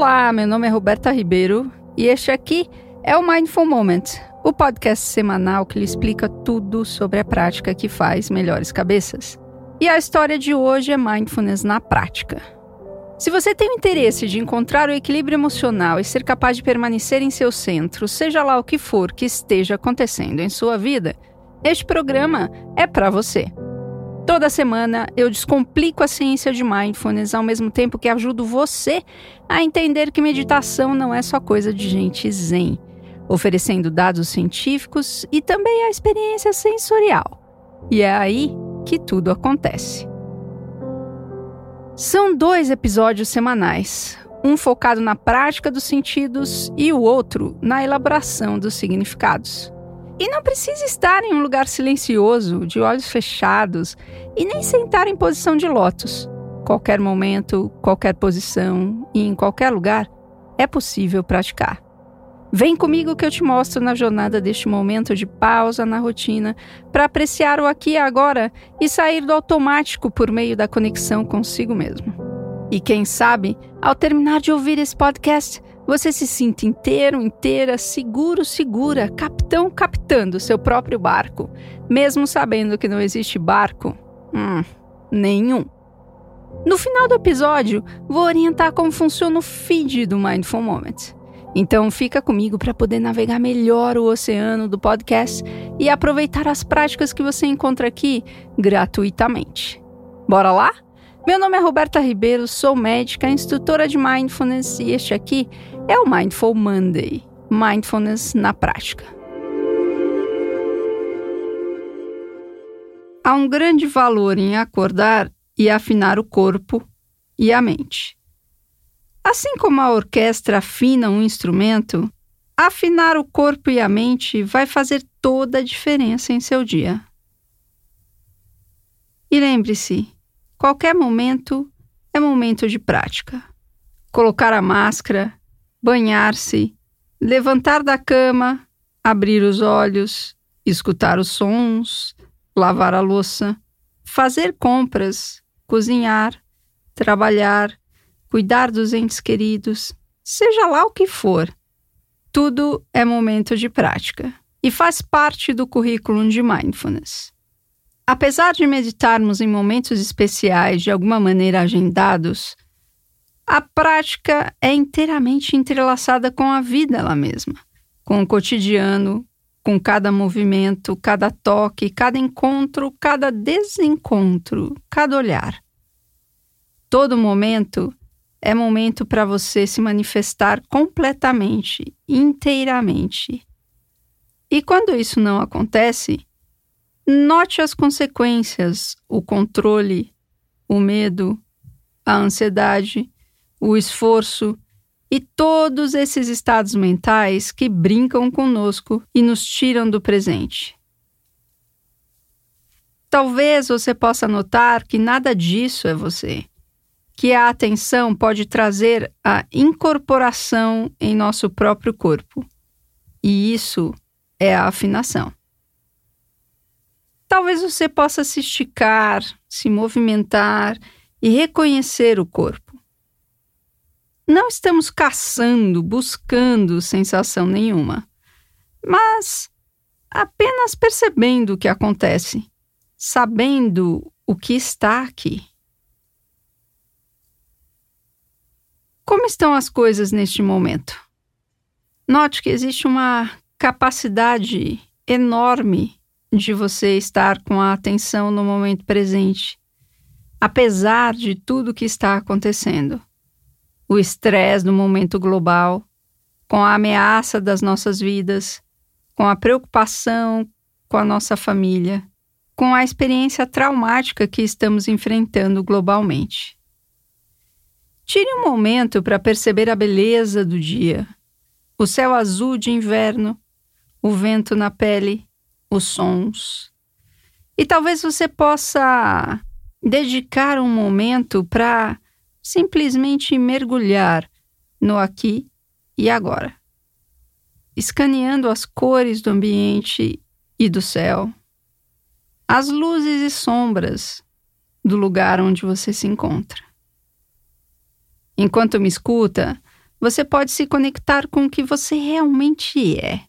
Olá, meu nome é Roberta Ribeiro e este aqui é o Mindful Moment, o podcast semanal que lhe explica tudo sobre a prática que faz melhores cabeças. E a história de hoje é Mindfulness na prática. Se você tem o interesse de encontrar o equilíbrio emocional e ser capaz de permanecer em seu centro, seja lá o que for que esteja acontecendo em sua vida, este programa é para você. Toda semana eu descomplico a ciência de mindfulness ao mesmo tempo que ajudo você a entender que meditação não é só coisa de gente zen, oferecendo dados científicos e também a experiência sensorial. E é aí que tudo acontece. São dois episódios semanais, um focado na prática dos sentidos e o outro na elaboração dos significados. E não precisa estar em um lugar silencioso, de olhos fechados, e nem sentar em posição de lótus. Qualquer momento, qualquer posição e em qualquer lugar é possível praticar. Vem comigo que eu te mostro na jornada deste momento de pausa na rotina para apreciar o aqui e agora e sair do automático por meio da conexão consigo mesmo. E quem sabe, ao terminar de ouvir esse podcast, você se sinta inteiro, inteira, seguro, segura, capitão, capitando seu próprio barco, mesmo sabendo que não existe barco? Hum, nenhum. No final do episódio, vou orientar como funciona o feed do Mindful Moment. Então fica comigo para poder navegar melhor o oceano do podcast e aproveitar as práticas que você encontra aqui gratuitamente. Bora lá? Meu nome é Roberta Ribeiro, sou médica, instrutora de Mindfulness e este aqui é o Mindful Monday Mindfulness na prática. Há um grande valor em acordar e afinar o corpo e a mente. Assim como a orquestra afina um instrumento, afinar o corpo e a mente vai fazer toda a diferença em seu dia. E lembre-se, Qualquer momento é momento de prática. Colocar a máscara, banhar-se, levantar da cama, abrir os olhos, escutar os sons, lavar a louça, fazer compras, cozinhar, trabalhar, cuidar dos entes queridos, seja lá o que for. Tudo é momento de prática e faz parte do currículo de mindfulness. Apesar de meditarmos em momentos especiais de alguma maneira agendados, a prática é inteiramente entrelaçada com a vida ela mesma, com o cotidiano, com cada movimento, cada toque, cada encontro, cada desencontro, cada olhar. Todo momento é momento para você se manifestar completamente, inteiramente. E quando isso não acontece, Note as consequências, o controle, o medo, a ansiedade, o esforço e todos esses estados mentais que brincam conosco e nos tiram do presente. Talvez você possa notar que nada disso é você, que a atenção pode trazer a incorporação em nosso próprio corpo. E isso é a afinação. Talvez você possa se esticar, se movimentar e reconhecer o corpo. Não estamos caçando, buscando sensação nenhuma, mas apenas percebendo o que acontece, sabendo o que está aqui. Como estão as coisas neste momento? Note que existe uma capacidade enorme de você estar com a atenção no momento presente, apesar de tudo que está acontecendo. O estresse do momento global, com a ameaça das nossas vidas, com a preocupação com a nossa família, com a experiência traumática que estamos enfrentando globalmente. Tire um momento para perceber a beleza do dia, o céu azul de inverno, o vento na pele os sons. E talvez você possa dedicar um momento para simplesmente mergulhar no aqui e agora, escaneando as cores do ambiente e do céu, as luzes e sombras do lugar onde você se encontra. Enquanto me escuta, você pode se conectar com o que você realmente é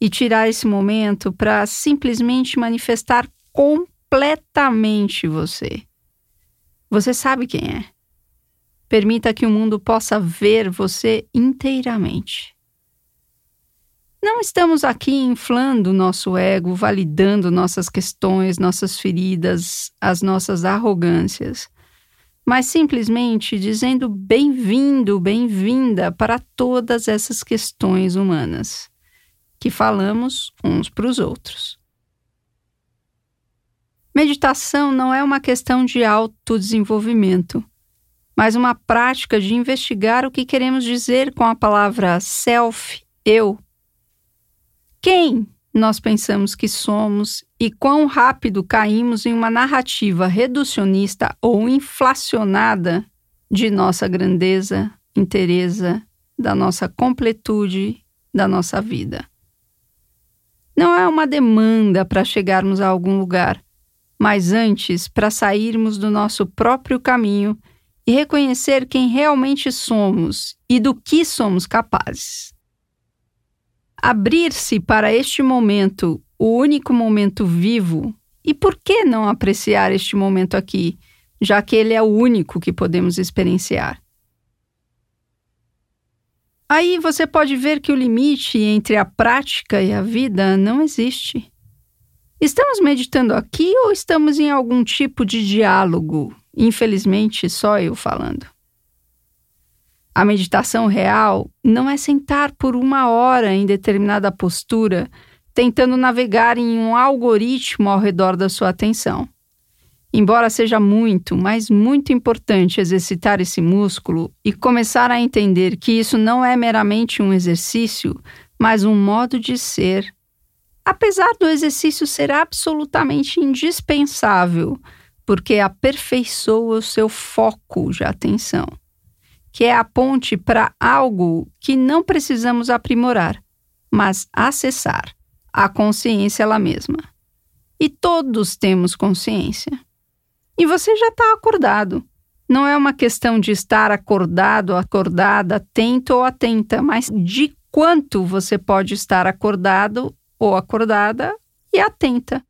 e tirar esse momento para simplesmente manifestar completamente você. Você sabe quem é. Permita que o mundo possa ver você inteiramente. Não estamos aqui inflando nosso ego, validando nossas questões, nossas feridas, as nossas arrogâncias, mas simplesmente dizendo bem-vindo, bem-vinda para todas essas questões humanas que falamos uns para os outros. Meditação não é uma questão de autodesenvolvimento, mas uma prática de investigar o que queremos dizer com a palavra self, eu quem nós pensamos que somos e quão rápido caímos em uma narrativa reducionista ou inflacionada de nossa grandeza, inteireza, da nossa completude, da nossa vida. Não é uma demanda para chegarmos a algum lugar, mas antes para sairmos do nosso próprio caminho e reconhecer quem realmente somos e do que somos capazes. Abrir-se para este momento, o único momento vivo, e por que não apreciar este momento aqui, já que ele é o único que podemos experienciar? Aí você pode ver que o limite entre a prática e a vida não existe. Estamos meditando aqui ou estamos em algum tipo de diálogo? Infelizmente, só eu falando. A meditação real não é sentar por uma hora em determinada postura, tentando navegar em um algoritmo ao redor da sua atenção. Embora seja muito, mas muito importante exercitar esse músculo e começar a entender que isso não é meramente um exercício, mas um modo de ser. Apesar do exercício ser absolutamente indispensável, porque aperfeiçoa o seu foco de atenção que é a ponte para algo que não precisamos aprimorar, mas acessar a consciência ela mesma. E todos temos consciência. E você já está acordado. Não é uma questão de estar acordado, acordada, atento ou atenta, mas de quanto você pode estar acordado ou acordada e atenta.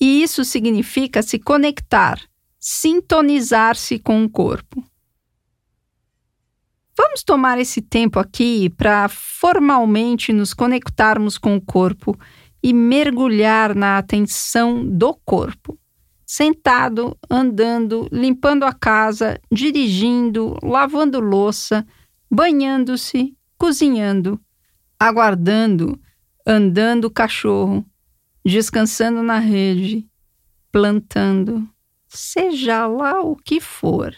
E isso significa se conectar, sintonizar-se com o corpo. Vamos tomar esse tempo aqui para formalmente nos conectarmos com o corpo e mergulhar na atenção do corpo. Sentado, andando, limpando a casa, dirigindo, lavando louça, banhando-se, cozinhando, aguardando, andando o cachorro, descansando na rede, plantando, seja lá o que for,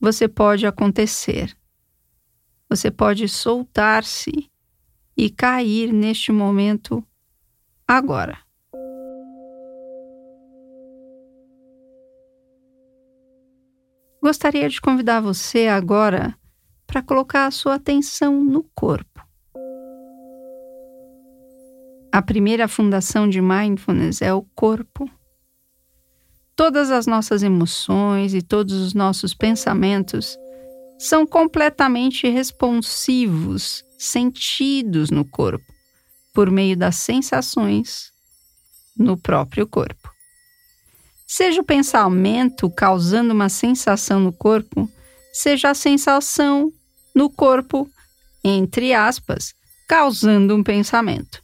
você pode acontecer você pode soltar-se e cair neste momento agora. Gostaria de convidar você agora para colocar a sua atenção no corpo. A primeira fundação de mindfulness é o corpo. Todas as nossas emoções e todos os nossos pensamentos são completamente responsivos, sentidos no corpo, por meio das sensações no próprio corpo. Seja o pensamento causando uma sensação no corpo, seja a sensação no corpo, entre aspas, causando um pensamento.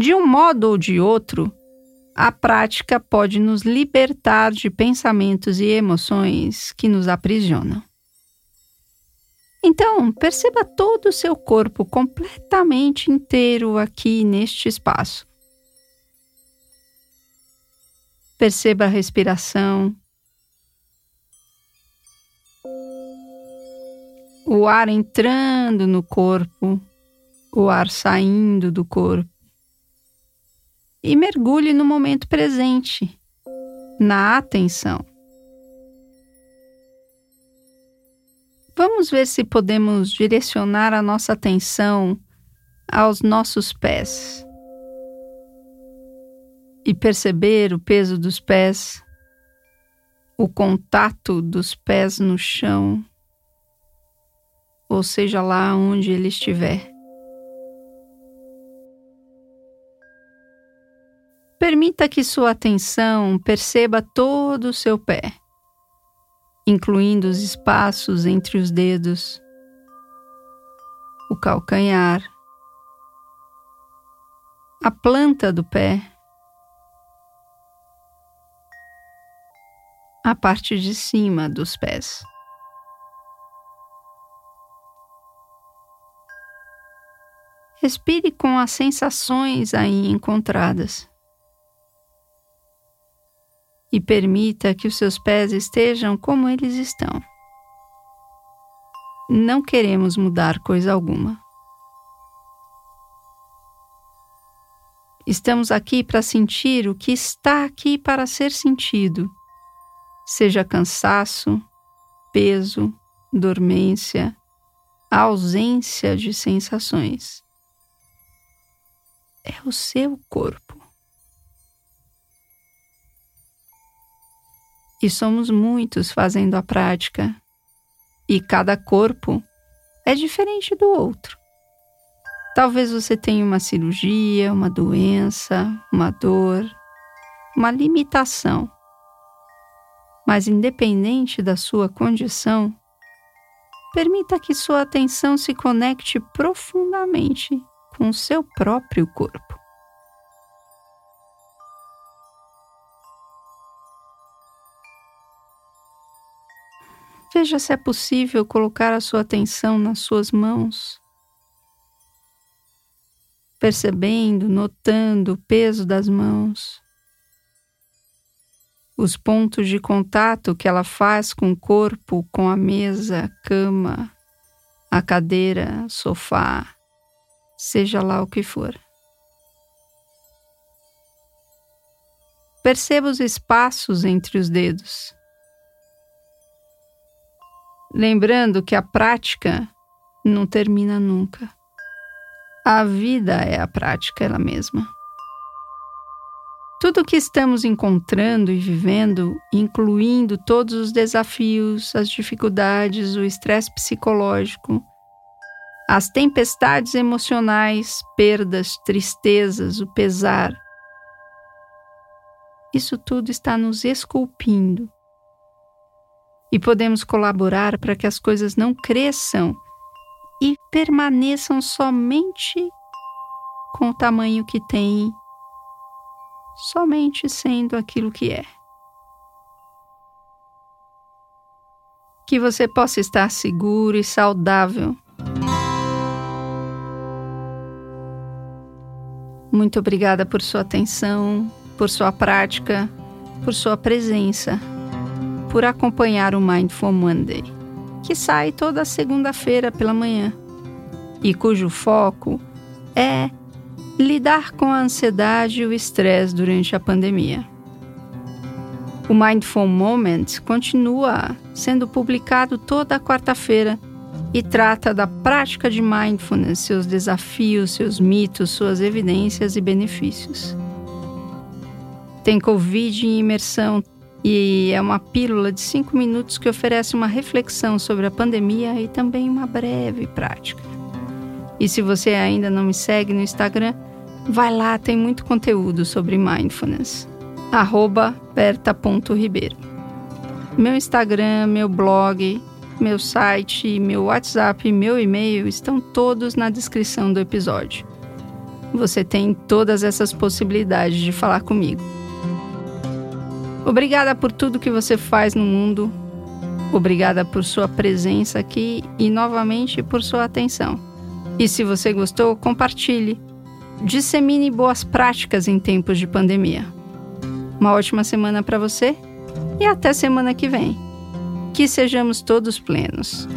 De um modo ou de outro, a prática pode nos libertar de pensamentos e emoções que nos aprisionam. Então, perceba todo o seu corpo completamente inteiro aqui neste espaço. Perceba a respiração, o ar entrando no corpo, o ar saindo do corpo e mergulhe no momento presente, na atenção. Vamos ver se podemos direcionar a nossa atenção aos nossos pés e perceber o peso dos pés, o contato dos pés no chão, ou seja lá onde ele estiver. Permita que sua atenção perceba todo o seu pé, incluindo os espaços entre os dedos, o calcanhar, a planta do pé, a parte de cima dos pés. Respire com as sensações aí encontradas. E permita que os seus pés estejam como eles estão. Não queremos mudar coisa alguma. Estamos aqui para sentir o que está aqui para ser sentido, seja cansaço, peso, dormência, ausência de sensações é o seu corpo. E somos muitos fazendo a prática, e cada corpo é diferente do outro. Talvez você tenha uma cirurgia, uma doença, uma dor, uma limitação. Mas, independente da sua condição, permita que sua atenção se conecte profundamente com o seu próprio corpo. Veja se é possível colocar a sua atenção nas suas mãos, percebendo, notando o peso das mãos, os pontos de contato que ela faz com o corpo, com a mesa, cama, a cadeira, sofá seja lá o que for. Perceba os espaços entre os dedos. Lembrando que a prática não termina nunca. A vida é a prática ela mesma. Tudo o que estamos encontrando e vivendo, incluindo todos os desafios, as dificuldades, o estresse psicológico, as tempestades emocionais, perdas, tristezas, o pesar. Isso tudo está nos esculpindo. E podemos colaborar para que as coisas não cresçam e permaneçam somente com o tamanho que têm, somente sendo aquilo que é. Que você possa estar seguro e saudável Muito obrigada por sua atenção, por sua prática, por sua presença, por acompanhar o Mindful Monday, que sai toda segunda-feira pela manhã e cujo foco é lidar com a ansiedade e o estresse durante a pandemia. O Mindful Moment continua sendo publicado toda quarta-feira e trata da prática de mindfulness, seus desafios, seus mitos, suas evidências e benefícios. Tem Covid em imersão e é uma pílula de cinco minutos que oferece uma reflexão sobre a pandemia e também uma breve prática. E se você ainda não me segue no Instagram, vai lá, tem muito conteúdo sobre mindfulness. Berta.ribeiro. Meu Instagram, meu blog meu site, meu WhatsApp e meu e-mail estão todos na descrição do episódio. Você tem todas essas possibilidades de falar comigo. Obrigada por tudo que você faz no mundo. Obrigada por sua presença aqui e novamente por sua atenção. E se você gostou, compartilhe. Dissemine boas práticas em tempos de pandemia. Uma ótima semana para você e até semana que vem que sejamos todos plenos.